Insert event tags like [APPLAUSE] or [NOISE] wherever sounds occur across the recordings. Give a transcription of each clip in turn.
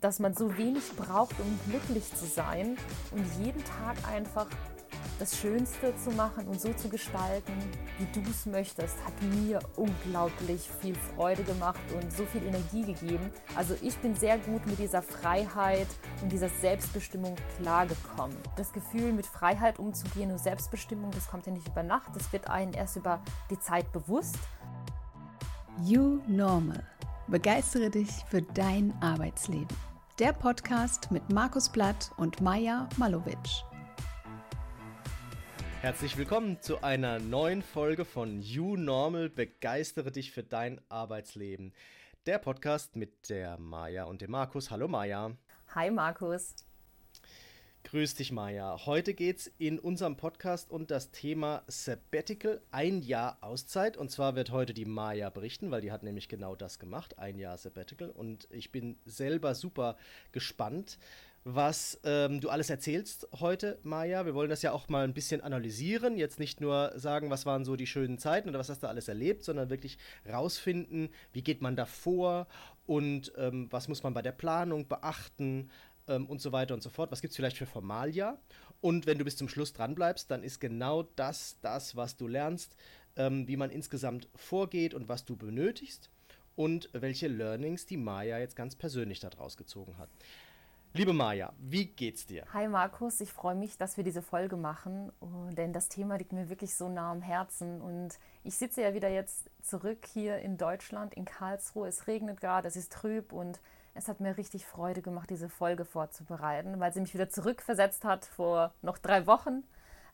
dass man so wenig braucht, um glücklich zu sein und jeden Tag einfach das Schönste zu machen und so zu gestalten, wie du es möchtest, hat mir unglaublich viel Freude gemacht und so viel Energie gegeben. Also ich bin sehr gut mit dieser Freiheit und dieser Selbstbestimmung klargekommen. Das Gefühl, mit Freiheit umzugehen und Selbstbestimmung, das kommt ja nicht über Nacht, das wird einen erst über die Zeit bewusst. You Normal. Begeistere dich für dein Arbeitsleben. Der Podcast mit Markus Blatt und Maja Malowitsch. Herzlich willkommen zu einer neuen Folge von You Normal. Begeistere dich für dein Arbeitsleben. Der Podcast mit der Maja und dem Markus. Hallo Maja. Hi Markus. Grüß dich, Maja. Heute geht es in unserem Podcast um das Thema Sabbatical, ein Jahr Auszeit. Und zwar wird heute die Maja berichten, weil die hat nämlich genau das gemacht, ein Jahr Sabbatical. Und ich bin selber super gespannt, was ähm, du alles erzählst heute, Maja. Wir wollen das ja auch mal ein bisschen analysieren. Jetzt nicht nur sagen, was waren so die schönen Zeiten oder was hast du alles erlebt, sondern wirklich rausfinden, wie geht man da vor und ähm, was muss man bei der Planung beachten ähm, und so weiter und so fort. Was gibt es vielleicht für Formalia? Und wenn du bis zum Schluss dran bleibst, dann ist genau das das, was du lernst, ähm, wie man insgesamt vorgeht und was du benötigst und welche Learnings die Maya jetzt ganz persönlich daraus gezogen hat. Liebe Maja, wie geht's dir? Hi Markus, ich freue mich, dass wir diese Folge machen, oh, denn das Thema liegt mir wirklich so nah am Herzen und ich sitze ja wieder jetzt zurück hier in Deutschland, in Karlsruhe. Es regnet gerade, es ist trüb und es hat mir richtig Freude gemacht, diese Folge vorzubereiten, weil sie mich wieder zurückversetzt hat. Vor noch drei Wochen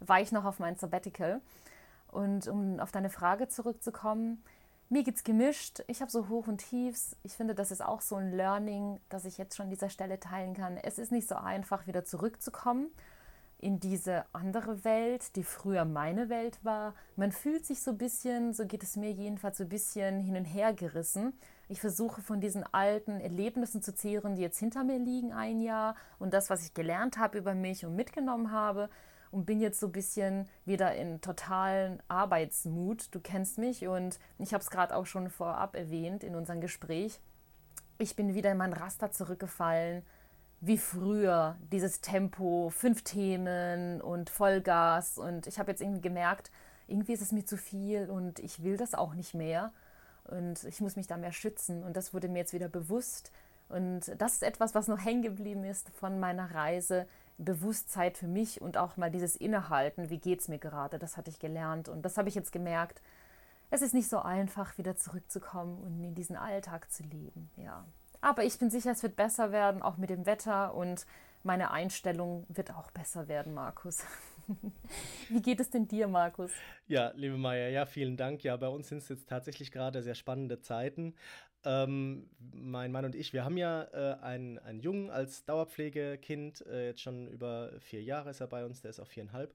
war ich noch auf mein Sabbatical. Und um auf deine Frage zurückzukommen, mir geht's gemischt. Ich habe so Hoch und Tiefs. Ich finde, das ist auch so ein Learning, das ich jetzt schon an dieser Stelle teilen kann. Es ist nicht so einfach, wieder zurückzukommen in diese andere Welt, die früher meine Welt war. Man fühlt sich so ein bisschen, so geht es mir jedenfalls, so ein bisschen hin und her gerissen. Ich versuche von diesen alten Erlebnissen zu zehren, die jetzt hinter mir liegen, ein Jahr und das, was ich gelernt habe über mich und mitgenommen habe und bin jetzt so ein bisschen wieder in totalen Arbeitsmut. Du kennst mich und ich habe es gerade auch schon vorab erwähnt in unserem Gespräch. Ich bin wieder in mein Raster zurückgefallen, wie früher, dieses Tempo, fünf Themen und Vollgas. Und ich habe jetzt irgendwie gemerkt, irgendwie ist es mir zu viel und ich will das auch nicht mehr. Und ich muss mich da mehr schützen. Und das wurde mir jetzt wieder bewusst. Und das ist etwas, was noch hängen geblieben ist von meiner Reise. Bewusstheit für mich und auch mal dieses Innehalten, wie geht es mir gerade, das hatte ich gelernt. Und das habe ich jetzt gemerkt. Es ist nicht so einfach, wieder zurückzukommen und in diesen Alltag zu leben. Ja. Aber ich bin sicher, es wird besser werden, auch mit dem Wetter und meine Einstellung wird auch besser werden, Markus. [LAUGHS] Wie geht es denn dir, Markus? Ja, liebe Maya, ja, vielen Dank. Ja, bei uns sind es jetzt tatsächlich gerade sehr spannende Zeiten. Ähm, mein Mann und ich, wir haben ja äh, einen, einen Jungen als Dauerpflegekind, äh, jetzt schon über vier Jahre ist er bei uns, der ist auch viereinhalb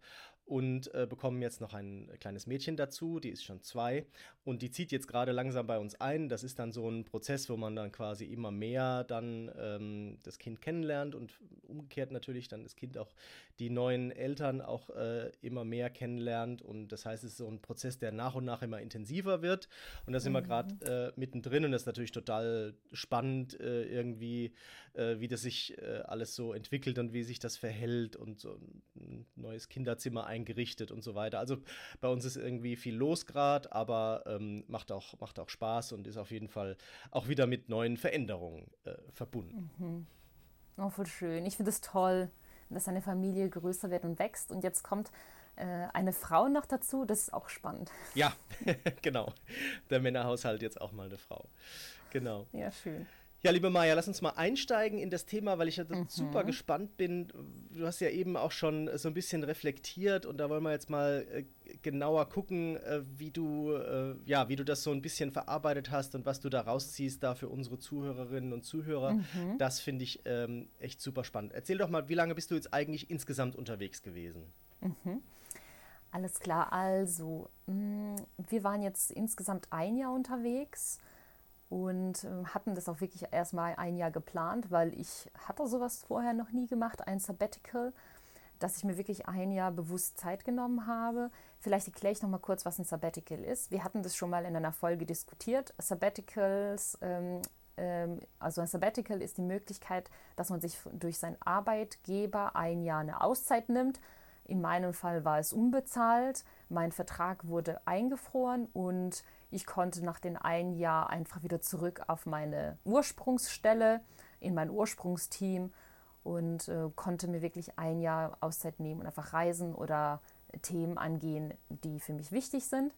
und äh, bekommen jetzt noch ein kleines Mädchen dazu, die ist schon zwei und die zieht jetzt gerade langsam bei uns ein. Das ist dann so ein Prozess, wo man dann quasi immer mehr dann ähm, das Kind kennenlernt und umgekehrt natürlich dann das Kind auch die neuen Eltern auch äh, immer mehr kennenlernt und das heißt, es ist so ein Prozess, der nach und nach immer intensiver wird und da sind mhm. wir gerade äh, mittendrin und das ist natürlich total spannend äh, irgendwie, äh, wie das sich äh, alles so entwickelt und wie sich das verhält und so ein neues Kinderzimmer ein eingerichtet und so weiter. Also bei uns ist irgendwie viel los gerade, aber ähm, macht, auch, macht auch Spaß und ist auf jeden Fall auch wieder mit neuen Veränderungen äh, verbunden. Mhm. Oh, voll schön. Ich finde es toll, dass eine Familie größer wird und wächst. Und jetzt kommt äh, eine Frau noch dazu. Das ist auch spannend. Ja, [LAUGHS] genau. Der Männerhaushalt jetzt auch mal eine Frau. Genau. Ja, schön. Ja, liebe Maja, lass uns mal einsteigen in das Thema, weil ich ja mhm. super gespannt bin. Du hast ja eben auch schon so ein bisschen reflektiert und da wollen wir jetzt mal äh, genauer gucken, äh, wie du äh, ja, wie du das so ein bisschen verarbeitet hast und was du da rausziehst da für unsere Zuhörerinnen und Zuhörer. Mhm. Das finde ich ähm, echt super spannend. Erzähl doch mal, wie lange bist du jetzt eigentlich insgesamt unterwegs gewesen? Mhm. Alles klar, also mh, mm, wir waren jetzt insgesamt ein Jahr unterwegs und äh, hatten das auch wirklich erstmal ein Jahr geplant, weil ich hatte sowas vorher noch nie gemacht, ein Sabbatical, dass ich mir wirklich ein Jahr bewusst Zeit genommen habe. Vielleicht erkläre ich noch mal kurz, was ein Sabbatical ist. Wir hatten das schon mal in einer Folge diskutiert. Sabbaticals ähm, ähm, also ein Sabbatical ist die Möglichkeit, dass man sich durch seinen Arbeitgeber ein Jahr eine Auszeit nimmt. In meinem Fall war es unbezahlt. Mein Vertrag wurde eingefroren und ich konnte nach den ein Jahr einfach wieder zurück auf meine Ursprungsstelle, in mein Ursprungsteam und äh, konnte mir wirklich ein Jahr Auszeit nehmen und einfach reisen oder Themen angehen, die für mich wichtig sind.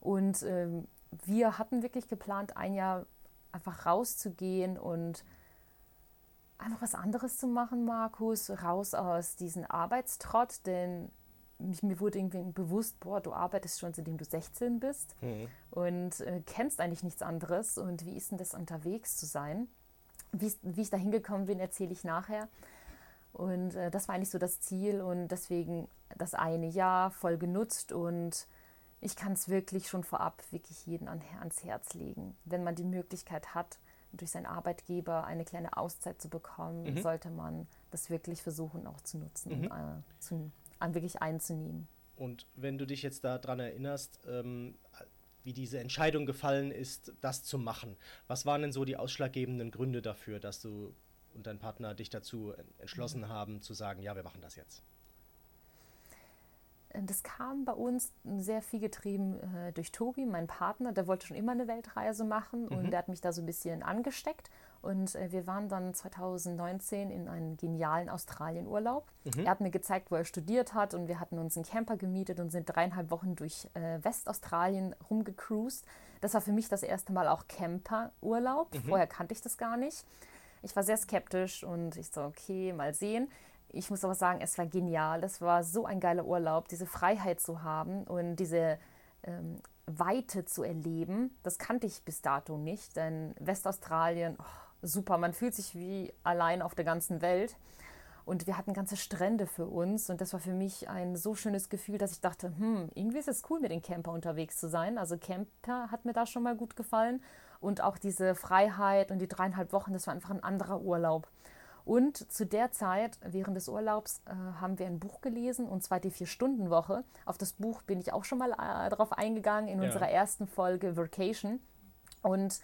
Und ähm, wir hatten wirklich geplant, ein Jahr einfach rauszugehen und einfach was anderes zu machen, Markus, raus aus diesem Arbeitstrott, denn mir wurde irgendwie bewusst, boah, du arbeitest schon seitdem du 16 bist mhm. und äh, kennst eigentlich nichts anderes. Und wie ist denn das unterwegs zu sein? Wie, wie ich da hingekommen bin, erzähle ich nachher. Und äh, das war eigentlich so das Ziel und deswegen das eine Jahr voll genutzt und ich kann es wirklich schon vorab wirklich jeden an, ans Herz legen. Wenn man die Möglichkeit hat, durch seinen Arbeitgeber eine kleine Auszeit zu bekommen, mhm. sollte man das wirklich versuchen auch zu nutzen, mhm. äh, zu, wirklich einzunehmen. Und wenn du dich jetzt daran erinnerst, ähm, wie diese Entscheidung gefallen ist, das zu machen, was waren denn so die ausschlaggebenden Gründe dafür, dass du und dein Partner dich dazu entschlossen mhm. haben, zu sagen, ja, wir machen das jetzt? das kam bei uns sehr viel getrieben äh, durch Tobi, mein Partner. Der wollte schon immer eine Weltreise machen und mhm. der hat mich da so ein bisschen angesteckt. Und äh, wir waren dann 2019 in einem genialen Australienurlaub. Mhm. Er hat mir gezeigt, wo er studiert hat und wir hatten uns einen Camper gemietet und sind dreieinhalb Wochen durch äh, Westaustralien rumgecruised. Das war für mich das erste Mal auch Camperurlaub. Mhm. Vorher kannte ich das gar nicht. Ich war sehr skeptisch und ich so, okay, mal sehen ich muss aber sagen, es war genial. Es war so ein geiler Urlaub, diese Freiheit zu haben und diese ähm, Weite zu erleben. Das kannte ich bis dato nicht, denn Westaustralien, oh, super, man fühlt sich wie allein auf der ganzen Welt. Und wir hatten ganze Strände für uns und das war für mich ein so schönes Gefühl, dass ich dachte, hm, irgendwie ist es cool, mit dem Camper unterwegs zu sein. Also Camper hat mir da schon mal gut gefallen und auch diese Freiheit und die dreieinhalb Wochen, das war einfach ein anderer Urlaub. Und zu der Zeit, während des Urlaubs, äh, haben wir ein Buch gelesen, und zwar die Vier-Stunden-Woche. Auf das Buch bin ich auch schon mal äh, darauf eingegangen in ja. unserer ersten Folge Vacation. Und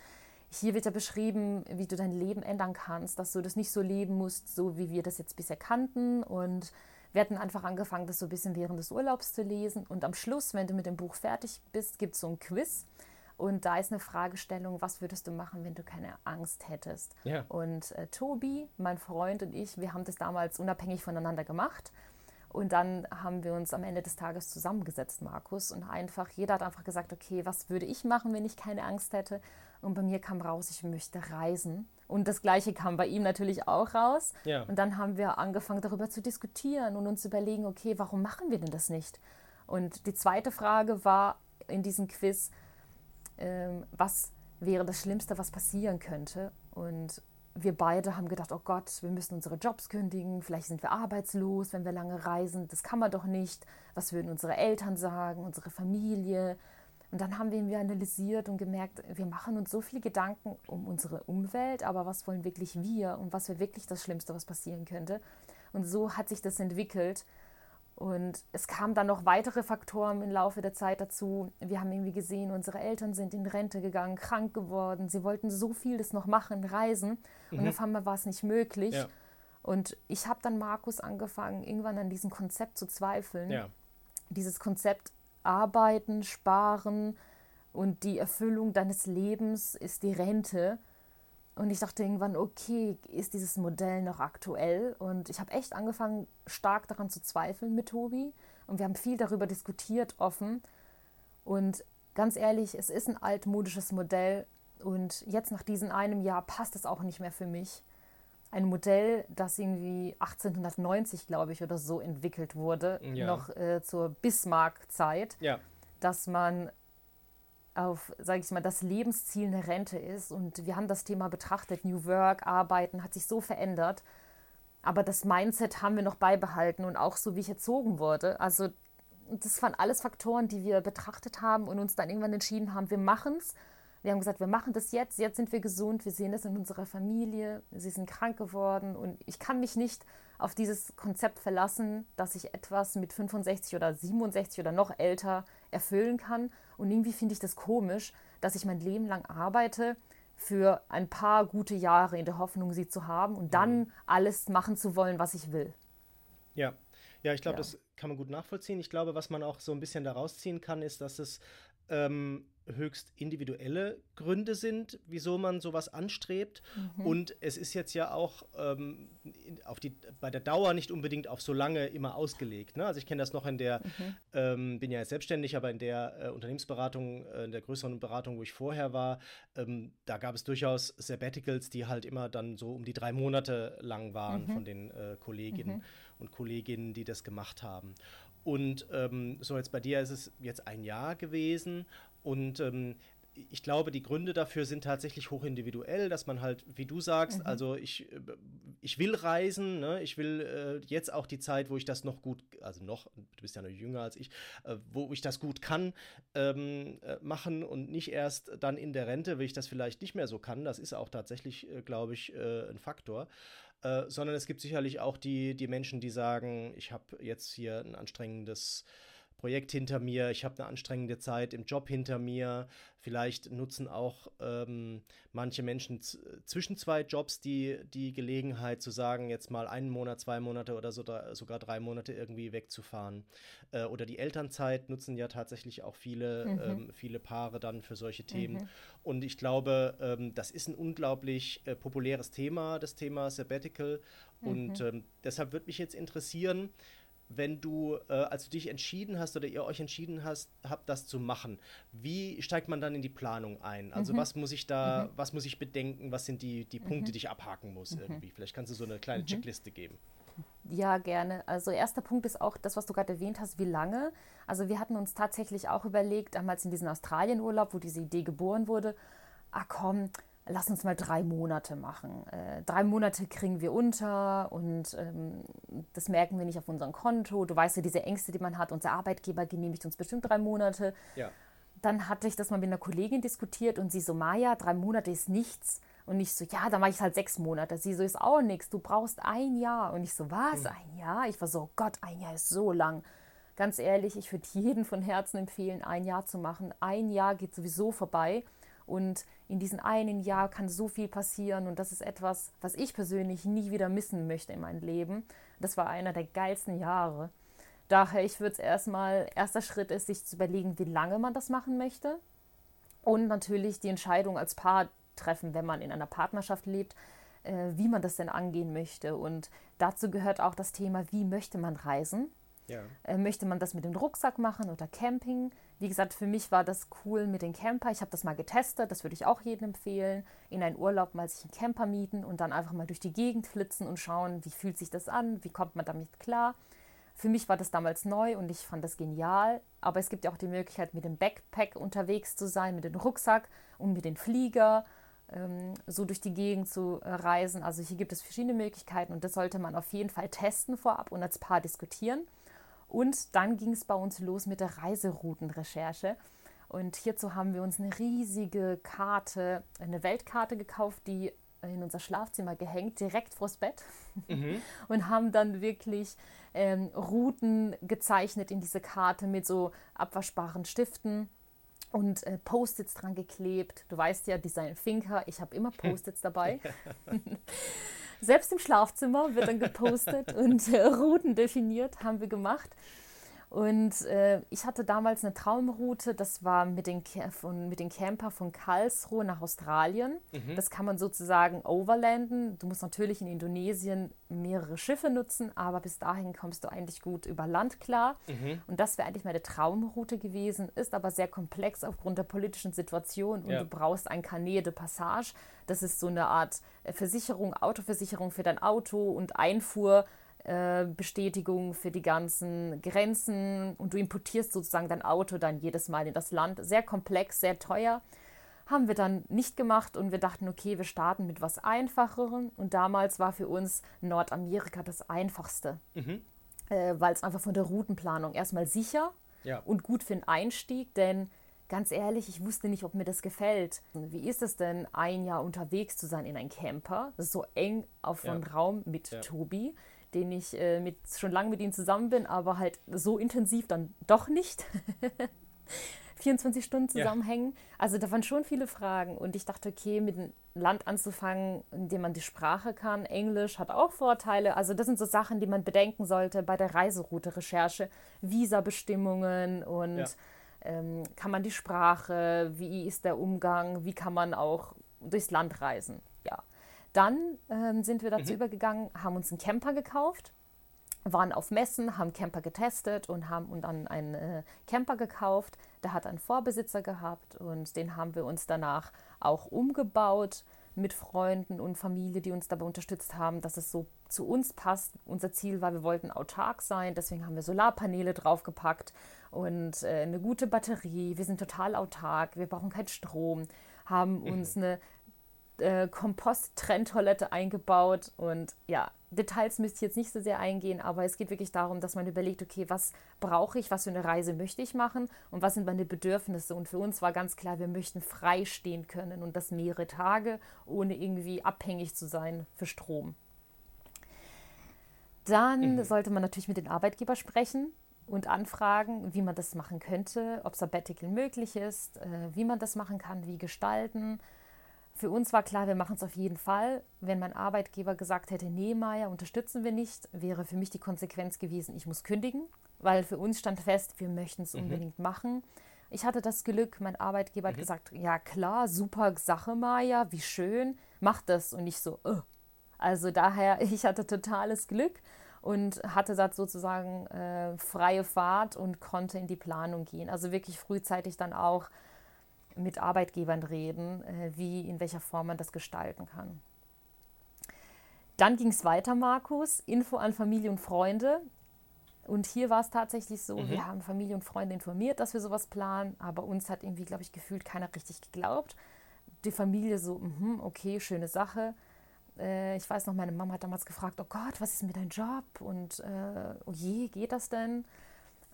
hier wird ja beschrieben, wie du dein Leben ändern kannst, dass du das nicht so leben musst, so wie wir das jetzt bisher kannten. Und wir hatten einfach angefangen, das so ein bisschen während des Urlaubs zu lesen. Und am Schluss, wenn du mit dem Buch fertig bist, gibt es so ein Quiz. Und da ist eine Fragestellung, was würdest du machen, wenn du keine Angst hättest? Ja. Und äh, Tobi, mein Freund und ich, wir haben das damals unabhängig voneinander gemacht. Und dann haben wir uns am Ende des Tages zusammengesetzt, Markus, und einfach, jeder hat einfach gesagt, okay, was würde ich machen, wenn ich keine Angst hätte? Und bei mir kam raus, ich möchte reisen. Und das Gleiche kam bei ihm natürlich auch raus. Ja. Und dann haben wir angefangen, darüber zu diskutieren und uns überlegen, okay, warum machen wir denn das nicht? Und die zweite Frage war in diesem Quiz, ähm, was wäre das Schlimmste, was passieren könnte. Und wir beide haben gedacht, oh Gott, wir müssen unsere Jobs kündigen, vielleicht sind wir arbeitslos, wenn wir lange reisen, das kann man doch nicht. Was würden unsere Eltern sagen, unsere Familie? Und dann haben wir irgendwie analysiert und gemerkt, wir machen uns so viele Gedanken um unsere Umwelt, aber was wollen wirklich wir und was wäre wirklich das Schlimmste, was passieren könnte? Und so hat sich das entwickelt. Und es kamen dann noch weitere Faktoren im Laufe der Zeit dazu. Wir haben irgendwie gesehen, unsere Eltern sind in Rente gegangen, krank geworden. Sie wollten so vieles noch machen, reisen. Mhm. Und auf einmal war es nicht möglich. Ja. Und ich habe dann Markus angefangen, irgendwann an diesem Konzept zu zweifeln. Ja. Dieses Konzept arbeiten, sparen und die Erfüllung deines Lebens ist die Rente. Und ich dachte irgendwann, okay, ist dieses Modell noch aktuell? Und ich habe echt angefangen, stark daran zu zweifeln mit Tobi. Und wir haben viel darüber diskutiert, offen. Und ganz ehrlich, es ist ein altmodisches Modell. Und jetzt nach diesem einem Jahr passt es auch nicht mehr für mich. Ein Modell, das irgendwie 1890, glaube ich, oder so entwickelt wurde, ja. noch äh, zur Bismarck-Zeit, ja. dass man auf, sage ich mal, das Lebensziel eine Rente ist. Und wir haben das Thema betrachtet, New Work, Arbeiten hat sich so verändert. Aber das Mindset haben wir noch beibehalten und auch so, wie ich erzogen wurde. Also das waren alles Faktoren, die wir betrachtet haben und uns dann irgendwann entschieden haben, wir machen es. Wir haben gesagt, wir machen das jetzt, jetzt sind wir gesund, wir sehen das in unserer Familie, sie sind krank geworden und ich kann mich nicht auf dieses Konzept verlassen, dass ich etwas mit 65 oder 67 oder noch älter erfüllen kann. Und irgendwie finde ich das komisch, dass ich mein Leben lang arbeite für ein paar gute Jahre in der Hoffnung, sie zu haben und dann mhm. alles machen zu wollen, was ich will. Ja, ja, ich glaube, ja. das kann man gut nachvollziehen. Ich glaube, was man auch so ein bisschen daraus ziehen kann, ist, dass es ähm, höchst individuelle Gründe sind, wieso man sowas anstrebt. Mhm. Und es ist jetzt ja auch ähm, auf die, bei der Dauer nicht unbedingt auf so lange immer ausgelegt. Ne? Also ich kenne das noch in der, mhm. ähm, bin ja jetzt selbstständig, aber in der äh, Unternehmensberatung, äh, in der größeren Beratung, wo ich vorher war, ähm, da gab es durchaus Sabbaticals, die halt immer dann so um die drei Monate lang waren mhm. von den äh, Kolleginnen mhm. und Kolleginnen, die das gemacht haben. Und ähm, so jetzt bei dir ist es jetzt ein Jahr gewesen und ähm, ich glaube, die Gründe dafür sind tatsächlich hochindividuell, dass man halt, wie du sagst, mhm. also ich, äh, ich will reisen, ne? ich will äh, jetzt auch die Zeit, wo ich das noch gut, also noch, du bist ja noch jünger als ich, äh, wo ich das gut kann, ähm, äh, machen und nicht erst dann in der Rente, wenn ich das vielleicht nicht mehr so kann. Das ist auch tatsächlich, äh, glaube ich, äh, ein Faktor. sondern es gibt sicherlich auch die, die Menschen, die sagen, ich habe jetzt hier ein anstrengendes Projekt hinter mir, ich habe eine anstrengende Zeit im Job hinter mir. Vielleicht nutzen auch ähm, manche Menschen zwischen zwei Jobs die, die Gelegenheit zu sagen, jetzt mal einen Monat, zwei Monate oder so, sogar drei Monate irgendwie wegzufahren. Äh, oder die Elternzeit nutzen ja tatsächlich auch viele, mhm. ähm, viele Paare dann für solche Themen. Mhm. Und ich glaube, ähm, das ist ein unglaublich äh, populäres Thema, das Thema Sabbatical. Mhm. Und ähm, deshalb würde mich jetzt interessieren, wenn du, äh, als du dich entschieden hast oder ihr euch entschieden hast, habt, das zu machen, wie steigt man dann in die Planung ein? Also mhm. was muss ich da, mhm. was muss ich bedenken, was sind die, die Punkte, mhm. die ich abhaken muss mhm. irgendwie? Vielleicht kannst du so eine kleine mhm. Checkliste geben. Ja, gerne. Also erster Punkt ist auch das, was du gerade erwähnt hast, wie lange. Also wir hatten uns tatsächlich auch überlegt, damals in diesem Australienurlaub, wo diese Idee geboren wurde, ah komm, lass uns mal drei Monate machen. Äh, drei Monate kriegen wir unter und ähm, das merken wir nicht auf unserem Konto. Du weißt ja, diese Ängste, die man hat, unser Arbeitgeber genehmigt uns bestimmt drei Monate. Ja. Dann hatte ich das mal mit einer Kollegin diskutiert und sie so, Maja, drei Monate ist nichts. Und ich so, ja, dann mache ich halt sechs Monate. Sie so, ist auch nichts, du brauchst ein Jahr. Und ich so, was, hm. ein Jahr? Ich war so, oh Gott, ein Jahr ist so lang. Ganz ehrlich, ich würde [LAUGHS] jedem von Herzen empfehlen, ein Jahr zu machen. Ein Jahr geht sowieso vorbei. Und in diesem einen Jahr kann so viel passieren und das ist etwas, was ich persönlich nie wieder missen möchte in meinem Leben. Das war einer der geilsten Jahre. Daher, ich würde es erstmal, erster Schritt ist, sich zu überlegen, wie lange man das machen möchte. Und natürlich die Entscheidung als Paar treffen, wenn man in einer Partnerschaft lebt, äh, wie man das denn angehen möchte. Und dazu gehört auch das Thema, wie möchte man reisen. Ja. Äh, möchte man das mit dem Rucksack machen oder Camping? Wie gesagt, für mich war das cool mit dem Camper. Ich habe das mal getestet, das würde ich auch jedem empfehlen. In einen Urlaub mal sich einen Camper mieten und dann einfach mal durch die Gegend flitzen und schauen, wie fühlt sich das an, wie kommt man damit klar. Für mich war das damals neu und ich fand das genial. Aber es gibt ja auch die Möglichkeit, mit dem Backpack unterwegs zu sein, mit dem Rucksack und mit dem Flieger ähm, so durch die Gegend zu äh, reisen. Also hier gibt es verschiedene Möglichkeiten und das sollte man auf jeden Fall testen vorab und als Paar diskutieren. Und dann ging es bei uns los mit der Reiseroutenrecherche. Und hierzu haben wir uns eine riesige Karte, eine Weltkarte gekauft, die in unser Schlafzimmer gehängt, direkt vors Bett. Mhm. [LAUGHS] Und haben dann wirklich ähm, Routen gezeichnet in diese Karte mit so abwaschbaren Stiften und äh, Post-its dran geklebt. Du weißt ja, Design Thinker, ich habe immer [LAUGHS] Post-its dabei. [LAUGHS] Selbst im Schlafzimmer wird dann gepostet und äh, Routen definiert, haben wir gemacht. Und äh, ich hatte damals eine Traumroute, das war mit den, von, mit den Camper von Karlsruhe nach Australien. Mhm. Das kann man sozusagen overlanden. Du musst natürlich in Indonesien mehrere Schiffe nutzen, aber bis dahin kommst du eigentlich gut über Land klar. Mhm. Und das wäre eigentlich meine Traumroute gewesen, ist aber sehr komplex aufgrund der politischen Situation und ja. du brauchst ein Carnet de Passage. Das ist so eine Art äh, Versicherung, Autoversicherung für dein Auto und Einfuhr äh, Bestätigung für die ganzen Grenzen und du importierst sozusagen dein Auto dann jedes Mal in das Land. Sehr komplex, sehr teuer. Haben wir dann nicht gemacht und wir dachten, okay, wir starten mit was Einfacherem. Und damals war für uns Nordamerika das Einfachste, mhm. äh, weil es einfach von der Routenplanung erstmal sicher ja. und gut für den Einstieg, denn ganz ehrlich, ich wusste nicht, ob mir das gefällt. Wie ist es denn, ein Jahr unterwegs zu sein in einem Camper? So eng auf ja. einen Raum mit ja. Tobi den ich äh, mit, schon lange mit ihm zusammen bin, aber halt so intensiv dann doch nicht. [LAUGHS] 24 Stunden zusammenhängen. Ja. Also da waren schon viele Fragen und ich dachte, okay, mit einem Land anzufangen, in dem man die Sprache kann, Englisch hat auch Vorteile. Also das sind so Sachen, die man bedenken sollte bei der Reiseroute-Recherche, Visabestimmungen und ja. ähm, kann man die Sprache, wie ist der Umgang, wie kann man auch durchs Land reisen. Dann ähm, sind wir dazu mhm. übergegangen, haben uns einen Camper gekauft waren auf Messen, haben Camper getestet und haben und dann einen äh, Camper gekauft. Der hat einen Vorbesitzer gehabt und den haben wir uns danach auch umgebaut mit Freunden und Familie, die uns dabei unterstützt haben, dass es so zu uns passt. Unser Ziel war, wir wollten autark sein, deswegen haben wir Solarpaneele draufgepackt und äh, eine gute Batterie. Wir sind total autark, wir brauchen keinen Strom, haben mhm. uns eine äh, Kompost-Trenntoilette eingebaut und ja, Details müsste ich jetzt nicht so sehr eingehen, aber es geht wirklich darum, dass man überlegt, okay, was brauche ich, was für eine Reise möchte ich machen und was sind meine Bedürfnisse. Und für uns war ganz klar, wir möchten frei stehen können und das mehrere Tage, ohne irgendwie abhängig zu sein für Strom. Dann mhm. sollte man natürlich mit den Arbeitgeber sprechen und anfragen, wie man das machen könnte, ob Sabbatical möglich ist, äh, wie man das machen kann, wie gestalten für uns war klar, wir machen es auf jeden Fall. Wenn mein Arbeitgeber gesagt hätte, nee, Maya, unterstützen wir nicht, wäre für mich die Konsequenz gewesen, ich muss kündigen, weil für uns stand fest, wir möchten es mhm. unbedingt machen. Ich hatte das Glück, mein Arbeitgeber mhm. hat gesagt, ja klar, super Sache, Maya, wie schön, mach das. Und ich so, oh. also daher, [LAUGHS] ich hatte totales Glück und hatte da sozusagen äh, freie Fahrt und konnte in die Planung gehen. Also wirklich frühzeitig dann auch mit Arbeitgebern reden, äh, wie, in welcher Form man das gestalten kann. Dann ging es weiter, Markus, Info an Familie und Freunde. Und hier war es tatsächlich so, mhm. wir haben Familie und Freunde informiert, dass wir sowas planen, aber uns hat irgendwie, glaube ich, gefühlt keiner richtig geglaubt. Die Familie so, mh, okay, schöne Sache. Äh, ich weiß noch, meine Mama hat damals gefragt, oh Gott, was ist mit deinem Job? Und äh, oh je, geht das denn?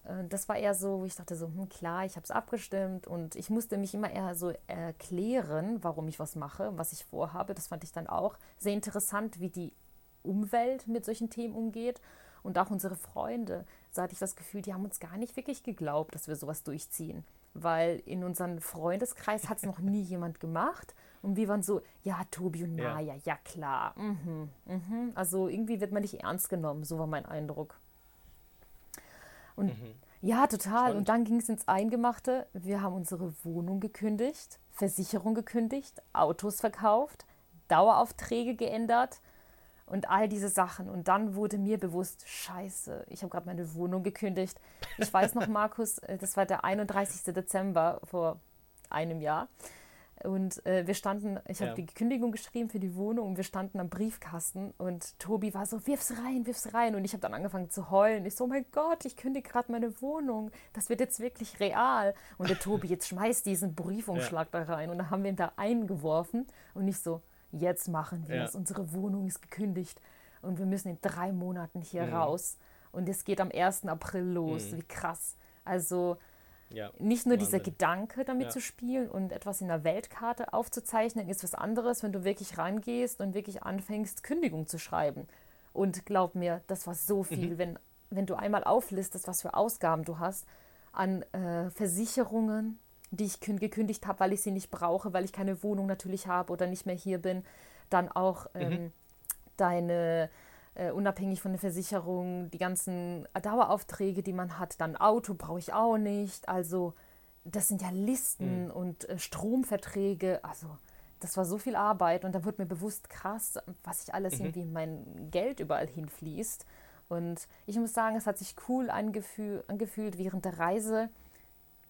Äh, das war eher so, ich dachte so, hm, klar, ich habe es abgestimmt und ich musste mich immer eher so erklären, warum ich was mache, was ich vorhabe. Das fand ich dann auch sehr interessant, wie die Umwelt mit solchen Themen umgeht und auch unsere Freunde. So hatte ich das Gefühl, die haben uns gar nicht wirklich geglaubt, dass wir sowas durchziehen, weil in unserem Freundeskreis hat es noch nie [LAUGHS] jemand gemacht. Und wir waren so, ja, Tobi und Naya, ja, ja klar. Mhm, mhm. Also irgendwie wird man nicht ernst genommen, so war mein Eindruck. Und mhm. ja, total. Spannend. Und dann ging es ins Eingemachte. Wir haben unsere Wohnung gekündigt, Versicherung gekündigt, Autos verkauft, Daueraufträge geändert und all diese Sachen. Und dann wurde mir bewusst, scheiße, ich habe gerade meine Wohnung gekündigt. Ich weiß noch, [LAUGHS] Markus, äh, das war der 31. Dezember vor einem Jahr. Und äh, wir standen, ich habe ja. die Kündigung geschrieben für die Wohnung und wir standen am Briefkasten und Tobi war so, wirf's rein, wirf's rein. Und ich habe dann angefangen zu heulen. Ich so, oh mein Gott, ich kündige gerade meine Wohnung. Das wird jetzt wirklich real. Und der Tobi, jetzt schmeißt diesen Briefumschlag [LAUGHS] ja. da rein. Und dann haben wir ihn da eingeworfen und ich so, jetzt machen wir es. Unsere Wohnung ist gekündigt und wir müssen in drei Monaten hier mhm. raus. Und es geht am 1. April los. Mhm. Wie krass. Also ja, Nicht nur Wahnsinn. dieser Gedanke, damit ja. zu spielen und etwas in der Weltkarte aufzuzeichnen, ist was anderes, wenn du wirklich rangehst und wirklich anfängst, Kündigung zu schreiben. Und glaub mir, das war so viel. Mhm. Wenn, wenn du einmal auflistest, was für Ausgaben du hast an äh, Versicherungen, die ich gekündigt habe, weil ich sie nicht brauche, weil ich keine Wohnung natürlich habe oder nicht mehr hier bin, dann auch mhm. ähm, mhm. deine äh, unabhängig von der Versicherung, die ganzen Daueraufträge, die man hat, dann Auto brauche ich auch nicht. Also das sind ja Listen mhm. und äh, Stromverträge. Also das war so viel Arbeit und da wurde mir bewusst krass, was ich alles mhm. irgendwie in mein Geld überall hinfließt. Und ich muss sagen, es hat sich cool angefühl, angefühlt, während der Reise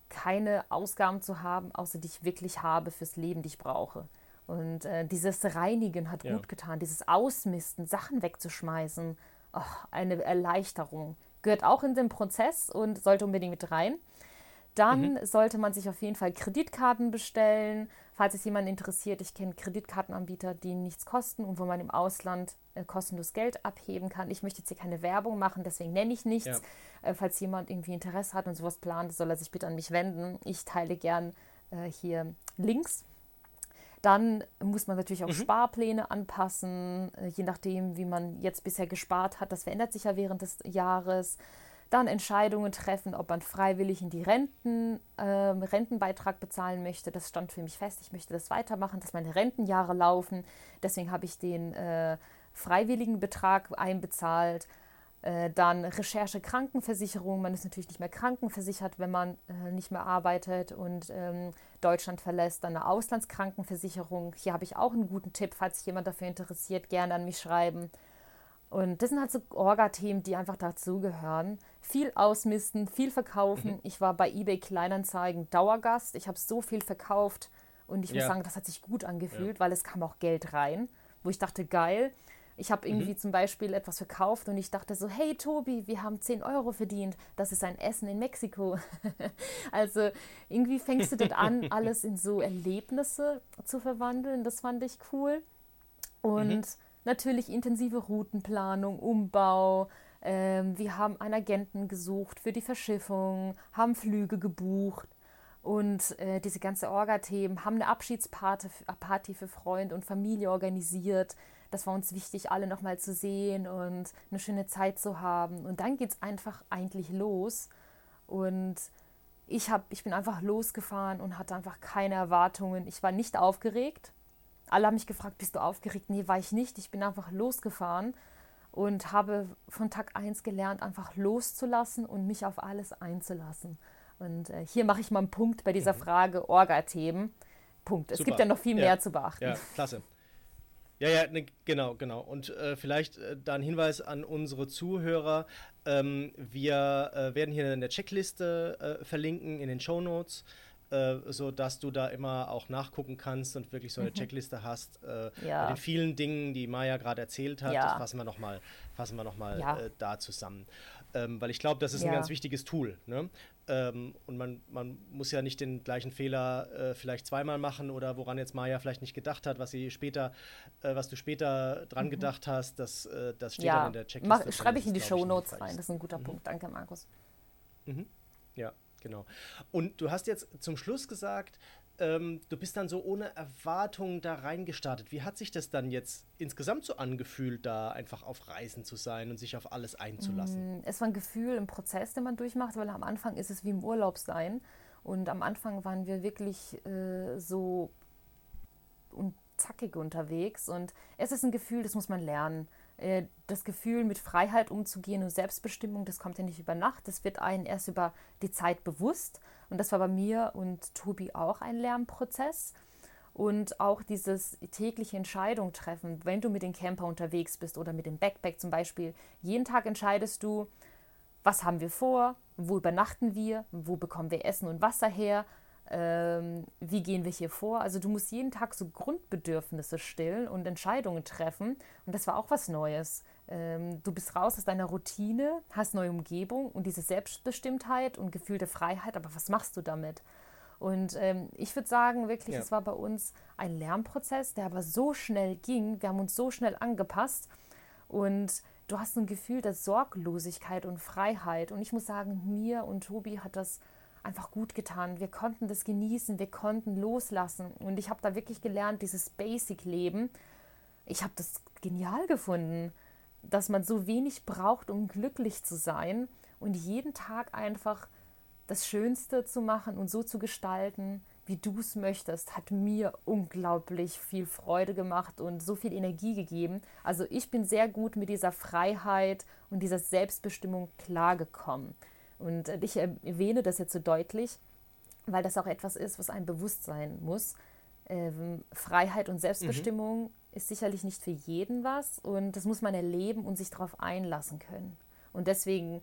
keine Ausgaben zu haben, außer die ich wirklich habe fürs Leben, die ich brauche. Und äh, dieses Reinigen hat ja. gut getan, dieses Ausmisten, Sachen wegzuschmeißen, oh, eine Erleichterung. Gehört auch in den Prozess und sollte unbedingt mit rein. Dann mhm. sollte man sich auf jeden Fall Kreditkarten bestellen. Falls es jemand interessiert, ich kenne Kreditkartenanbieter, die nichts kosten und wo man im Ausland äh, kostenlos Geld abheben kann. Ich möchte jetzt hier keine Werbung machen, deswegen nenne ich nichts. Ja. Äh, falls jemand irgendwie Interesse hat und sowas plant, soll er sich bitte an mich wenden. Ich teile gern äh, hier Links dann muss man natürlich auch mhm. Sparpläne anpassen, äh, je nachdem, wie man jetzt bisher gespart hat. Das verändert sich ja während des Jahres. dann Entscheidungen treffen, ob man freiwillig in die Renten, äh, Rentenbeitrag bezahlen möchte. Das stand für mich fest. Ich möchte das weitermachen, dass meine Rentenjahre laufen. Deswegen habe ich den äh, freiwilligen Betrag einbezahlt. Äh, dann Recherche Krankenversicherung. Man ist natürlich nicht mehr krankenversichert, wenn man äh, nicht mehr arbeitet und ähm, Deutschland verlässt. Dann eine Auslandskrankenversicherung. Hier habe ich auch einen guten Tipp, falls sich jemand dafür interessiert, gerne an mich schreiben. Und das sind halt so Orga-Themen, die einfach dazugehören. Viel ausmisten, viel verkaufen. Mhm. Ich war bei eBay Kleinanzeigen Dauergast. Ich habe so viel verkauft und ich ja. muss sagen, das hat sich gut angefühlt, ja. weil es kam auch Geld rein, wo ich dachte, geil. Ich habe irgendwie mhm. zum Beispiel etwas verkauft und ich dachte so, hey Tobi, wir haben 10 Euro verdient. Das ist ein Essen in Mexiko. [LAUGHS] also irgendwie fängst du dort an, [LAUGHS] alles in so Erlebnisse zu verwandeln. Das fand ich cool. Und mhm natürlich intensive Routenplanung, Umbau. Ähm, wir haben einen Agenten gesucht für die Verschiffung, haben Flüge gebucht und äh, diese ganze Orga-Themen, haben eine Abschiedsparty Party für Freund und Familie organisiert. Das war uns wichtig, alle nochmal zu sehen und eine schöne Zeit zu haben. Und dann geht es einfach eigentlich los. Und ich, hab, ich bin einfach losgefahren und hatte einfach keine Erwartungen. Ich war nicht aufgeregt, alle haben mich gefragt, bist du aufgeregt? Nee, war ich nicht. Ich bin einfach losgefahren und habe von Tag 1 gelernt, einfach loszulassen und mich auf alles einzulassen. Und äh, hier mache ich mal einen Punkt bei dieser mhm. Frage Orga-Themen. Punkt. Es Super. gibt ja noch viel mehr ja. zu beachten. Ja, klasse. Ja, ja, ne, genau, genau. Und äh, vielleicht äh, da ein Hinweis an unsere Zuhörer. Ähm, wir äh, werden hier in der Checkliste äh, verlinken in den Show Notes äh, so dass du da immer auch nachgucken kannst und wirklich so eine mhm. Checkliste hast. Äh, ja. Bei den vielen Dingen, die Maya gerade erzählt hat, ja. das fassen wir nochmal noch ja. äh, da zusammen. Ähm, weil ich glaube, das ist ein ganz wichtiges Tool. Ne? Ähm, und man, man muss ja nicht den gleichen Fehler äh, vielleicht zweimal machen oder woran jetzt Maya vielleicht nicht gedacht hat, was sie später, äh, was du später dran mhm. gedacht hast, das, äh, das steht dann in der Checkliste. Schreibe ich in die Show Notes rein, das ist ein guter mhm. Punkt. Danke, Markus. Mhm. Ja, Genau. Und du hast jetzt zum Schluss gesagt, ähm, du bist dann so ohne Erwartung da reingestartet. Wie hat sich das dann jetzt insgesamt so angefühlt, da einfach auf Reisen zu sein und sich auf alles einzulassen? Mm, es war ein Gefühl, ein Prozess, den man durchmacht, weil am Anfang ist es wie im Urlaub sein. Und am Anfang waren wir wirklich äh, so und zackig unterwegs. Und es ist ein Gefühl, das muss man lernen. Äh, das Gefühl, mit Freiheit umzugehen und Selbstbestimmung, das kommt ja nicht über Nacht, das wird einen erst über die Zeit bewusst. Und das war bei mir und Tobi auch ein Lernprozess. Und auch dieses tägliche Entscheidung treffen, wenn du mit dem Camper unterwegs bist oder mit dem Backpack zum Beispiel. Jeden Tag entscheidest du, was haben wir vor, wo übernachten wir, wo bekommen wir Essen und Wasser her, wie gehen wir hier vor. Also du musst jeden Tag so Grundbedürfnisse stillen und Entscheidungen treffen. Und das war auch was Neues. Ähm, du bist raus aus deiner Routine, hast neue Umgebung und diese Selbstbestimmtheit und gefühlte Freiheit. Aber was machst du damit? Und ähm, ich würde sagen, wirklich, ja. es war bei uns ein Lernprozess, der aber so schnell ging. Wir haben uns so schnell angepasst. Und du hast ein Gefühl der Sorglosigkeit und Freiheit. Und ich muss sagen, mir und Tobi hat das einfach gut getan. Wir konnten das genießen, wir konnten loslassen. Und ich habe da wirklich gelernt, dieses Basic-Leben. Ich habe das genial gefunden, dass man so wenig braucht, um glücklich zu sein und jeden Tag einfach das Schönste zu machen und so zu gestalten, wie du es möchtest, hat mir unglaublich viel Freude gemacht und so viel Energie gegeben. Also ich bin sehr gut mit dieser Freiheit und dieser Selbstbestimmung klargekommen. Und äh, ich erwähne das jetzt so deutlich, weil das auch etwas ist, was einem bewusst sein muss. Ähm, Freiheit und Selbstbestimmung mhm. ist sicherlich nicht für jeden was und das muss man erleben und sich darauf einlassen können. Und deswegen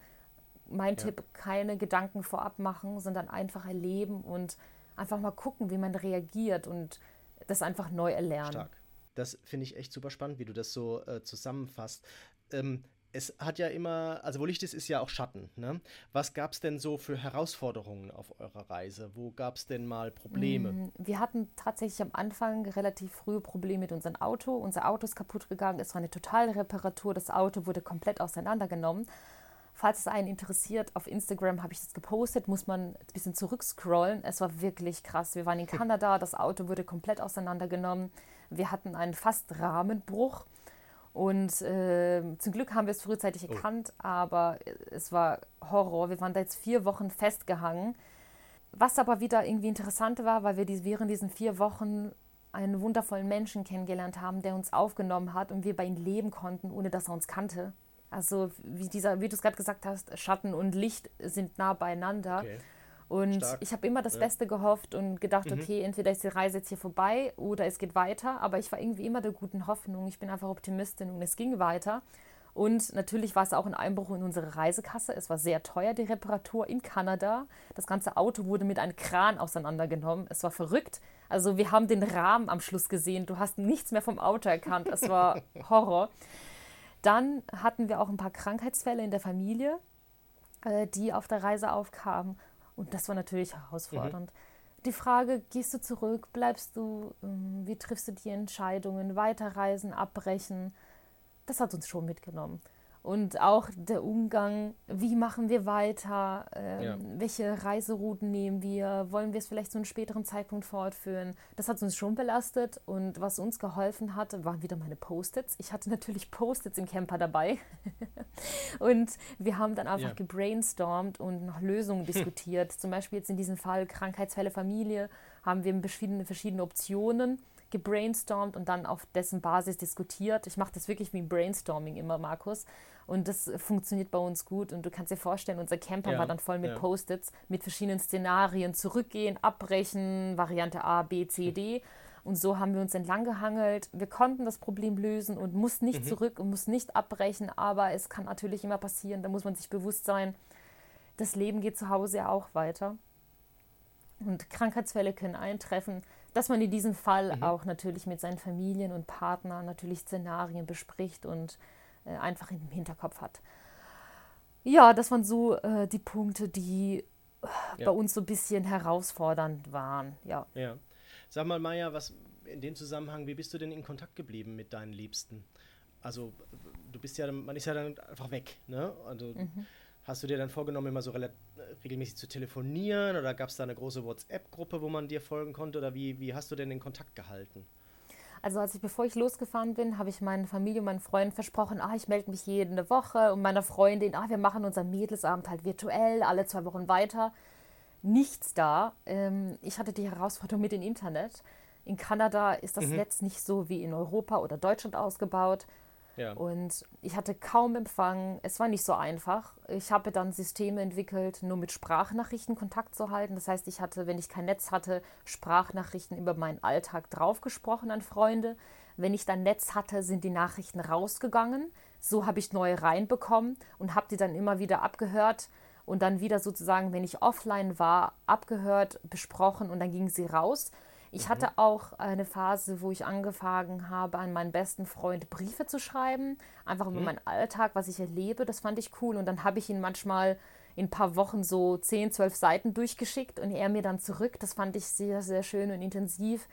mein ja. Tipp, keine Gedanken vorab machen, sondern einfach erleben und einfach mal gucken, wie man reagiert und das einfach neu erlernen. Stark. Das finde ich echt super spannend, wie du das so äh, zusammenfasst. Ähm, es hat ja immer, also wo Licht ist, ist ja auch Schatten. Ne? Was gab es denn so für Herausforderungen auf eurer Reise? Wo gab es denn mal Probleme? Mm, wir hatten tatsächlich am Anfang relativ frühe Probleme mit unserem Auto. Unser Auto ist kaputt gegangen. Es war eine totale Reparatur. Das Auto wurde komplett auseinandergenommen. Falls es einen interessiert, auf Instagram habe ich das gepostet, muss man ein bisschen zurückscrollen. Es war wirklich krass. Wir waren in [LAUGHS] Kanada, das Auto wurde komplett auseinandergenommen. Wir hatten einen fast Rahmenbruch Und äh, zum Glück haben wir es frühzeitig oh. erkannt, aber es war Horror. Wir waren da jetzt vier Wochen festgehangen. Was aber wieder irgendwie interessant war, weil wir die, während diesen vier Wochen einen wundervollen Menschen kennengelernt haben, der uns aufgenommen hat und wir bei ihm leben konnten, ohne dass er uns kannte. Also wie dieser, wie du es gerade gesagt hast, Schatten und Licht sind nah beieinander. Okay. Und Stark. ich habe immer das ja. Beste gehofft und gedacht, mhm. okay, entweder ist die Reise jetzt hier vorbei oder es geht weiter. Aber ich war irgendwie immer der guten Hoffnung. Ich bin einfach Optimistin und es ging weiter. Und natürlich war es auch ein Einbruch in unsere Reisekasse. Es war sehr teuer, die Reparatur in Kanada. Das ganze Auto wurde mit einem Kran auseinandergenommen. Es war verrückt. Also wir haben den Rahmen am Schluss gesehen. Du hast nichts mehr vom Auto erkannt. Es war [LAUGHS] Horror. Dann hatten wir auch ein paar Krankheitsfälle in der Familie, äh, die auf der Reise aufkamen. Und das war natürlich herausfordernd. Mhm. Die Frage, gehst du zurück, bleibst du, ähm, wie triffst du die Entscheidungen, weiterreisen, abbrechen? Das hat uns schon mitgenommen und auch der Umgang, wie machen wir weiter, ähm, ja. welche Reiserouten nehmen wir, wollen wir es vielleicht zu einem späteren Zeitpunkt fortführen. Das hat uns schon belastet und was uns geholfen hat, waren wieder meine Post-its. Ich hatte natürlich Post-its im Camper dabei [LAUGHS] und wir haben dann einfach ja. gebrainstormt und nach Lösungen [LAUGHS] diskutiert. Zum Beispiel jetzt in diesem Fall Krankheitsfälle Familie haben wir verschiedene, verschiedene Optionen gebrainstormt und dann auf dessen Basis diskutiert. Ich mache das wirklich wie ein Brainstorming immer, Markus. Und das funktioniert bei uns gut. Und du kannst dir vorstellen, unser Camper ja, war dann voll mit ja. Post-its, mit verschiedenen Szenarien. Zurückgehen, abbrechen, Variante A, B, C, D. Und so haben wir uns entlang gehangelt. Wir konnten das Problem lösen und mussten nicht mhm. zurück und mussten nicht abbrechen. Aber es kann natürlich immer passieren. Da muss man sich bewusst sein, das Leben geht zu Hause ja auch weiter. Und Krankheitsfälle können eintreffen, dass man in diesem Fall mhm. auch natürlich mit seinen Familien und Partnern natürlich Szenarien bespricht und äh, einfach im Hinterkopf hat. Ja, das waren so äh, die Punkte, die äh, ja. bei uns so ein bisschen herausfordernd waren. Ja. ja. Sag mal, Maja, was in dem Zusammenhang, wie bist du denn in Kontakt geblieben mit deinen Liebsten? Also, du bist ja, man ist ja dann einfach weg, ne? Also, mhm. Hast du dir dann vorgenommen, immer so regelmäßig zu telefonieren oder gab es da eine große WhatsApp-Gruppe, wo man dir folgen konnte oder wie, wie hast du denn den Kontakt gehalten? Also als ich, bevor ich losgefahren bin, habe ich meiner Familie und meinen Freunden versprochen, ah, ich melde mich jede Woche und meiner Freundin, ah, wir machen unser Mädelsabend halt virtuell, alle zwei Wochen weiter. Nichts da. Ähm, ich hatte die Herausforderung mit dem Internet. In Kanada ist das mhm. Netz nicht so wie in Europa oder Deutschland ausgebaut. Ja. Und ich hatte kaum Empfang. Es war nicht so einfach. Ich habe dann Systeme entwickelt, nur mit Sprachnachrichten Kontakt zu halten. Das heißt, ich hatte, wenn ich kein Netz hatte, Sprachnachrichten über meinen Alltag draufgesprochen an Freunde. Wenn ich dann Netz hatte, sind die Nachrichten rausgegangen. So habe ich neue reinbekommen und habe die dann immer wieder abgehört und dann wieder sozusagen, wenn ich offline war, abgehört, besprochen und dann gingen sie raus. Ich hatte auch eine Phase, wo ich angefangen habe, an meinen besten Freund Briefe zu schreiben, einfach über mhm. meinen Alltag, was ich erlebe. Das fand ich cool. Und dann habe ich ihn manchmal in ein paar Wochen so 10, 12 Seiten durchgeschickt und er mir dann zurück. Das fand ich sehr, sehr schön und intensiv.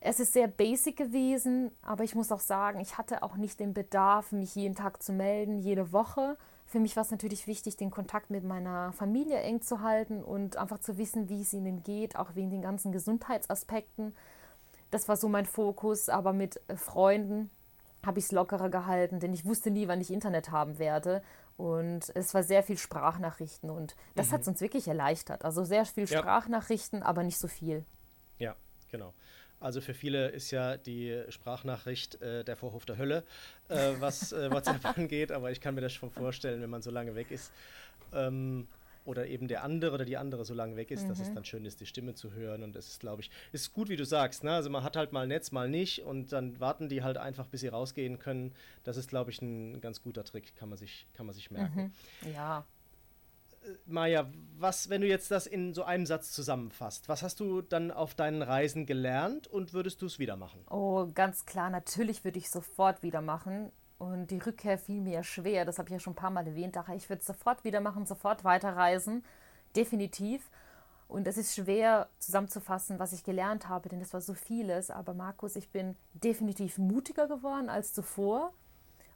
Es ist sehr basic gewesen, aber ich muss auch sagen, ich hatte auch nicht den Bedarf, mich jeden Tag zu melden, jede Woche, für mich war es natürlich wichtig, den Kontakt mit meiner Familie eng zu halten und einfach zu wissen, wie es ihnen geht, auch wegen den ganzen Gesundheitsaspekten. Das war so mein Fokus, aber mit äh, Freunden habe ich es lockerer gehalten, denn ich wusste nie, wann ich Internet haben werde. Und es war sehr viel Sprachnachrichten und das mhm. hat es uns wirklich erleichtert. Also sehr viel Sprachnachrichten, ja. aber nicht so viel. Ja, genau. Also für viele ist ja die Sprachnachricht äh, der Vorhof der Hölle, äh, was äh, WhatsApp [LAUGHS] angeht, aber ich kann mir das schon vorstellen, wenn man so lange weg ist. Ähm, oder eben der andere oder die andere so lange weg ist, mhm. dass es mhm. dann schön ist, die Stimme zu hören. Und das ist, glaube ich, ist gut, wie du sagst. Ne? Also man hat halt mal Netz, mal nicht und dann warten die halt einfach, bis sie rausgehen können. Das ist, glaube ich, ein ganz guter Trick, kann man sich, kann man sich merken. Mhm. Ja. Maja, was, wenn du jetzt das in so einem Satz zusammenfasst, was hast du dann auf deinen Reisen gelernt und würdest du es wieder machen? Oh, ganz klar, natürlich würde ich sofort wieder machen. Und die Rückkehr fiel mir schwer, das habe ich ja schon ein paar Mal erwähnt. Daher, ich würde es sofort wieder machen, sofort weiterreisen. Definitiv. Und es ist schwer zusammenzufassen, was ich gelernt habe, denn es war so vieles. Aber Markus, ich bin definitiv mutiger geworden als zuvor.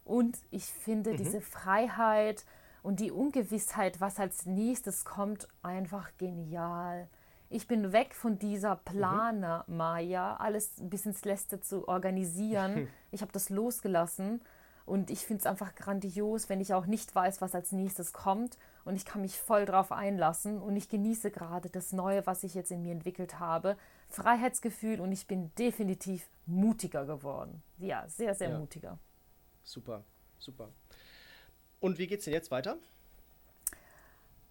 Und ich finde mhm. diese Freiheit, und die Ungewissheit, was als nächstes kommt, einfach genial. Ich bin weg von dieser Planer Maya, alles bisschen ins Letzte zu organisieren. [LAUGHS] ich habe das losgelassen und ich finde es einfach grandios, wenn ich auch nicht weiß, was als nächstes kommt und ich kann mich voll drauf einlassen und ich genieße gerade das Neue, was ich jetzt in mir entwickelt habe. Freiheitsgefühl und ich bin definitiv mutiger geworden. Ja, sehr, sehr ja. mutiger. Super, super. Und wie geht es denn jetzt weiter?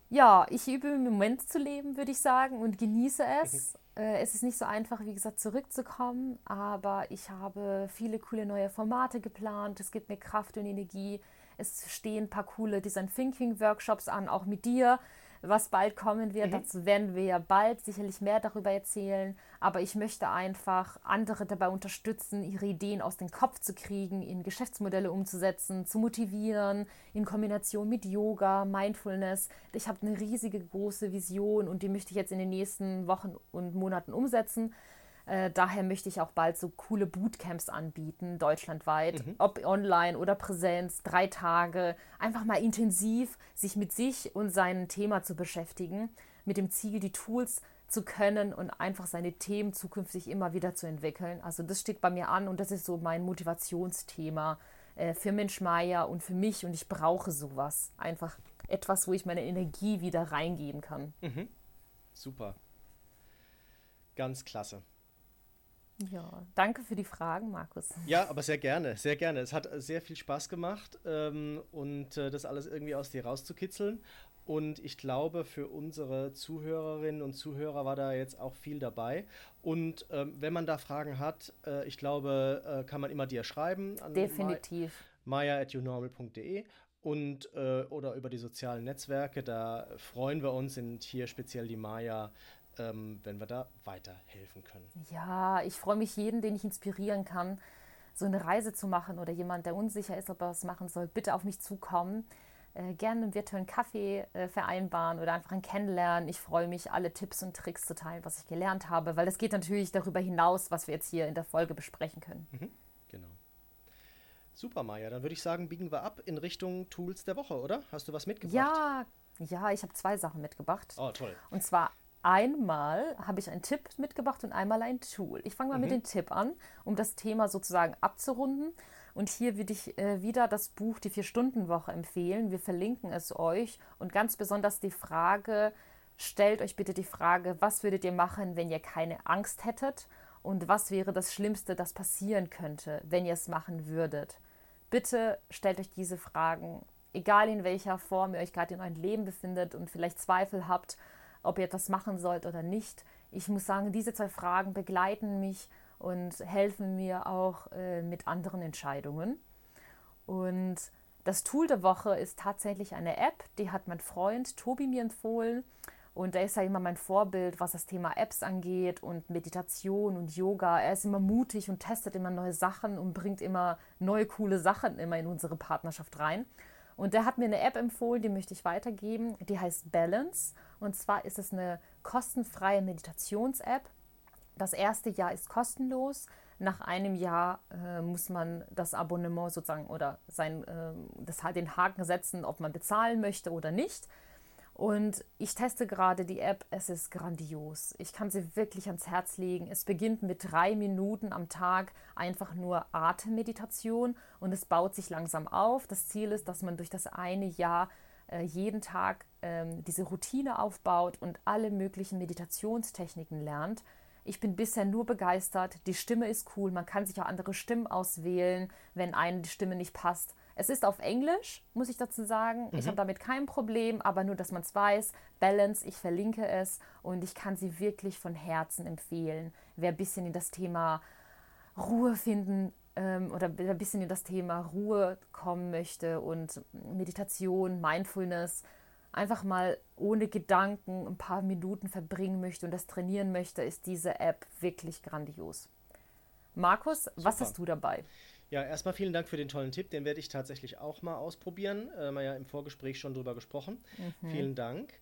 Ja, ich übe im Moment zu leben, würde ich sagen, und genieße es. Mhm. Äh, es ist nicht so einfach, wie gesagt, zurückzukommen, aber ich habe viele coole neue Formate geplant. Es gibt mir Kraft und Energie. Es stehen ein paar coole Design Thinking Workshops an, auch mit dir was bald kommen wird. Mhm. Dazu werden wir ja bald sicherlich mehr darüber erzählen. Aber ich möchte einfach andere dabei unterstützen, ihre Ideen aus dem Kopf zu kriegen, in Geschäftsmodelle umzusetzen, zu motivieren, in Kombination mit Yoga, Mindfulness. Ich habe eine riesige große Vision und die möchte ich jetzt in den nächsten Wochen und Monaten umsetzen. Äh, daher möchte ich auch bald so coole Bootcamps anbieten, deutschlandweit, mhm. ob online oder Präsenz, drei Tage, einfach mal intensiv sich mit sich und seinem Thema zu beschäftigen, mit dem Ziel, die Tools zu können und einfach seine Themen zukünftig immer wieder zu entwickeln. Also das steht bei mir an und das ist so mein Motivationsthema äh, für Mensch Maya und für mich und ich brauche sowas. Einfach etwas, wo ich meine Energie wieder reingeben kann. Mhm. Super. Ganz klasse. Ja, danke für die Fragen, Markus. Ja, aber sehr gerne, sehr gerne. Es hat sehr viel Spaß gemacht ähm, und äh, das alles irgendwie aus dir rauszukitzeln. Und ich glaube, für unsere Zuhörerinnen und Zuhörer war da jetzt auch viel dabei. Und ähm, wenn man da Fragen hat, äh, ich glaube, äh, kann man immer dir schreiben. Definitiv. maya.unormal.de und äh, oder über die sozialen Netzwerke. Da freuen wir uns, sind hier speziell die Maya ähm, wenn wir da weiterhelfen können. Ja, ich freue mich jeden, den ich inspirieren kann, so eine Reise zu machen oder jemand, der unsicher ist, ob er es machen soll, bitte auf mich zukommen. Äh, gerne einen virtuellen Kaffee äh, vereinbaren oder einfach ein Kennenlernen. Ich freue mich, alle Tipps und Tricks zu teilen, was ich gelernt habe, weil das geht natürlich darüber hinaus, was wir jetzt hier in der Folge besprechen können. Mhm, genau. Super, Maja. Dann würde ich sagen, biegen wir ab in Richtung Tools der Woche, oder? Hast du was mitgebracht? Ja, ja, ich habe zwei Sachen mitgebracht. Oh, toll. Und zwar einmal habe ich einen Tipp mitgebracht und einmal ein Tool. Ich fange mal mhm. mit dem Tipp an, um das Thema sozusagen abzurunden. Und hier würde ich äh, wieder das Buch Die Vier-Stunden-Woche empfehlen. Wir verlinken es euch. Und ganz besonders die Frage, stellt euch bitte die Frage, was würdet ihr machen, wenn ihr keine Angst hättet? Und was wäre das Schlimmste, das passieren könnte, wenn ihr es machen würdet? Bitte stellt euch diese Fragen, egal in welcher Form ihr euch gerade in eurem Leben befindet und vielleicht Zweifel habt ob ihr etwas machen sollt oder nicht. Ich muss sagen, diese zwei Fragen begleiten mich und helfen mir auch äh, mit anderen Entscheidungen. Und das Tool der Woche ist tatsächlich eine App, die hat mein Freund Tobi mir empfohlen. Und er ist ja immer mein Vorbild, was das Thema Apps angeht und Meditation und Yoga. Er ist immer mutig und testet immer neue Sachen und bringt immer neue coole Sachen immer in unsere Partnerschaft rein. Und der hat mir eine App empfohlen, die möchte ich weitergeben. Die heißt Balance. Und zwar ist es eine kostenfreie Meditations-App. Das erste Jahr ist kostenlos. Nach einem Jahr äh, muss man das Abonnement sozusagen oder sein, äh, das, den Haken setzen, ob man bezahlen möchte oder nicht. Und ich teste gerade die App. Es ist grandios. Ich kann sie wirklich ans Herz legen. Es beginnt mit drei Minuten am Tag einfach nur Atemmeditation und es baut sich langsam auf. Das Ziel ist, dass man durch das eine Jahr jeden Tag ähm, diese Routine aufbaut und alle möglichen Meditationstechniken lernt. Ich bin bisher nur begeistert. Die Stimme ist cool. Man kann sich auch andere Stimmen auswählen, wenn eine die Stimme nicht passt. Es ist auf Englisch, muss ich dazu sagen. Mhm. Ich habe damit kein Problem, aber nur, dass man es weiß. Balance, ich verlinke es und ich kann sie wirklich von Herzen empfehlen. Wer ein bisschen in das Thema Ruhe finden ähm, oder ein bisschen in das Thema Ruhe kommen möchte und Meditation, Mindfulness, einfach mal ohne Gedanken ein paar Minuten verbringen möchte und das trainieren möchte, ist diese App wirklich grandios. Markus, Super. was hast du dabei? Ja, erstmal vielen Dank für den tollen Tipp. Den werde ich tatsächlich auch mal ausprobieren. Äh, haben wir ja im Vorgespräch schon drüber gesprochen. Mhm. Vielen Dank.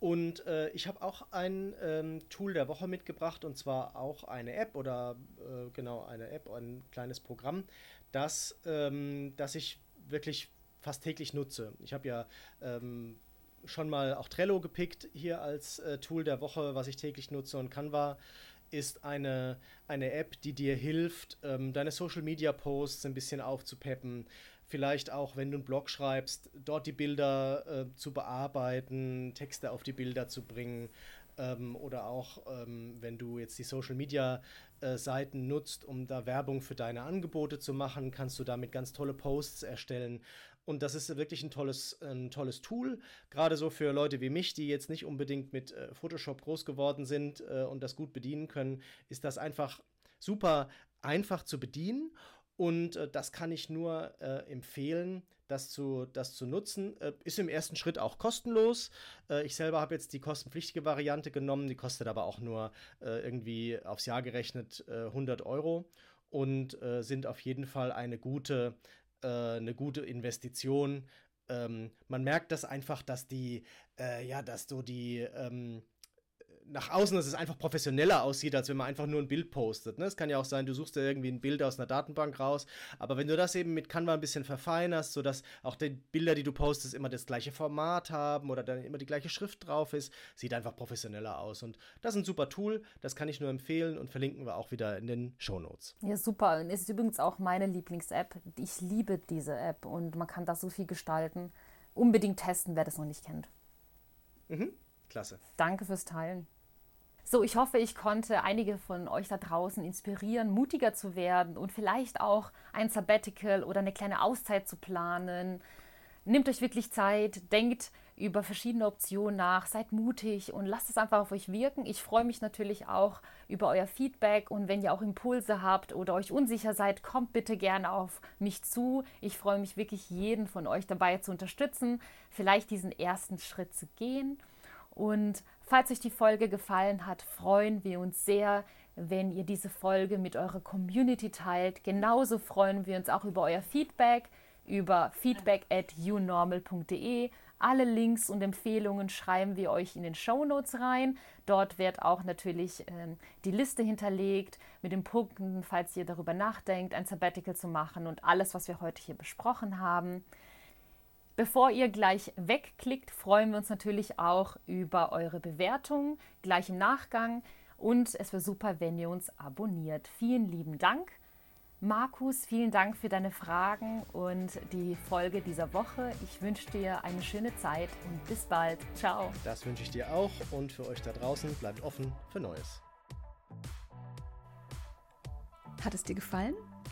Und äh, ich habe auch ein ähm, Tool der Woche mitgebracht und zwar auch eine App oder äh, genau eine App, ein kleines Programm, das, ähm, das ich wirklich fast täglich nutze. Ich habe ja ähm, schon mal auch Trello gepickt hier als äh, Tool der Woche, was ich täglich nutze. Und Canva ist eine, eine App, die dir hilft, ähm, deine Social Media Posts ein bisschen aufzupeppen. Vielleicht auch, wenn du einen Blog schreibst, dort die Bilder äh, zu bearbeiten, Texte auf die Bilder zu bringen. Ähm, oder auch, ähm, wenn du jetzt die Social Media äh, Seiten nutzt, um da Werbung für deine Angebote zu machen, kannst du damit ganz tolle Posts erstellen. Und das ist wirklich ein tolles, ein tolles Tool, gerade so für Leute wie mich, die jetzt nicht unbedingt mit äh, Photoshop groß geworden sind äh, und das gut bedienen können, ist das einfach super einfach zu bedienen. Und äh, das kann ich nur äh, empfehlen, das zu, das zu nutzen. Äh, ist im ersten Schritt auch kostenlos. Äh, ich selber habe jetzt die kostenpflichtige Variante genommen, die kostet aber auch nur irgendwie aufs Jahr gerechnet 100 Euro und sind auf jeden Fall eine gute äh, eine gute Investition. Ähm, man merkt das einfach, dass die, äh, ja, dass so die, ähm, nach außen, dass es einfach professioneller aussieht, als wenn man einfach nur ein Bild postet. Ne? Es kann ja auch sein, du suchst dir irgendwie ein Bild aus einer Datenbank raus, aber wenn du das eben mit Canva ein bisschen verfeinerst, sodass auch die Bilder, die du postest, immer das gleiche Format haben oder dann immer die gleiche Schrift drauf ist, sieht einfach professioneller aus. Und das ist ein super Tool, das kann ich nur empfehlen und verlinken wir auch wieder in den Show Notes. Ja, super. Und es ist übrigens auch meine Lieblings-App. Ich liebe diese App und man kann da so viel gestalten. Unbedingt testen, wer das noch nicht kennt. Mhm. Klasse. Danke fürs Teilen. So, ich hoffe, ich konnte einige von euch da draußen inspirieren, mutiger zu werden und vielleicht auch ein Sabbatical oder eine kleine Auszeit zu planen. Nehmt euch wirklich Zeit, denkt über verschiedene Optionen nach, seid mutig und lasst es einfach auf euch wirken. Ich freue mich natürlich auch über euer Feedback und wenn ihr auch Impulse habt oder euch unsicher seid, kommt bitte gerne auf mich zu. Ich freue mich wirklich, jeden von euch dabei zu unterstützen, vielleicht diesen ersten Schritt zu gehen. Und falls euch die Folge gefallen hat, freuen wir uns sehr, wenn ihr diese Folge mit eurer Community teilt. Genauso freuen wir uns auch über euer Feedback, über feedback at unormal.de. Alle Links und Empfehlungen schreiben wir euch in den Show Notes rein. Dort wird auch natürlich ähm, die Liste hinterlegt mit den Punkten, falls ihr darüber nachdenkt, ein Sabbatical zu machen und alles, was wir heute hier besprochen haben. Bevor ihr gleich wegklickt, freuen wir uns natürlich auch über eure Bewertungen gleich im Nachgang und es wäre super, wenn ihr uns abonniert. Vielen lieben Dank. Markus, vielen Dank für deine Fragen und die Folge dieser Woche. Ich wünsche dir eine schöne Zeit und bis bald. Ciao. Das wünsche ich dir auch und für euch da draußen bleibt offen für Neues. Hat es dir gefallen?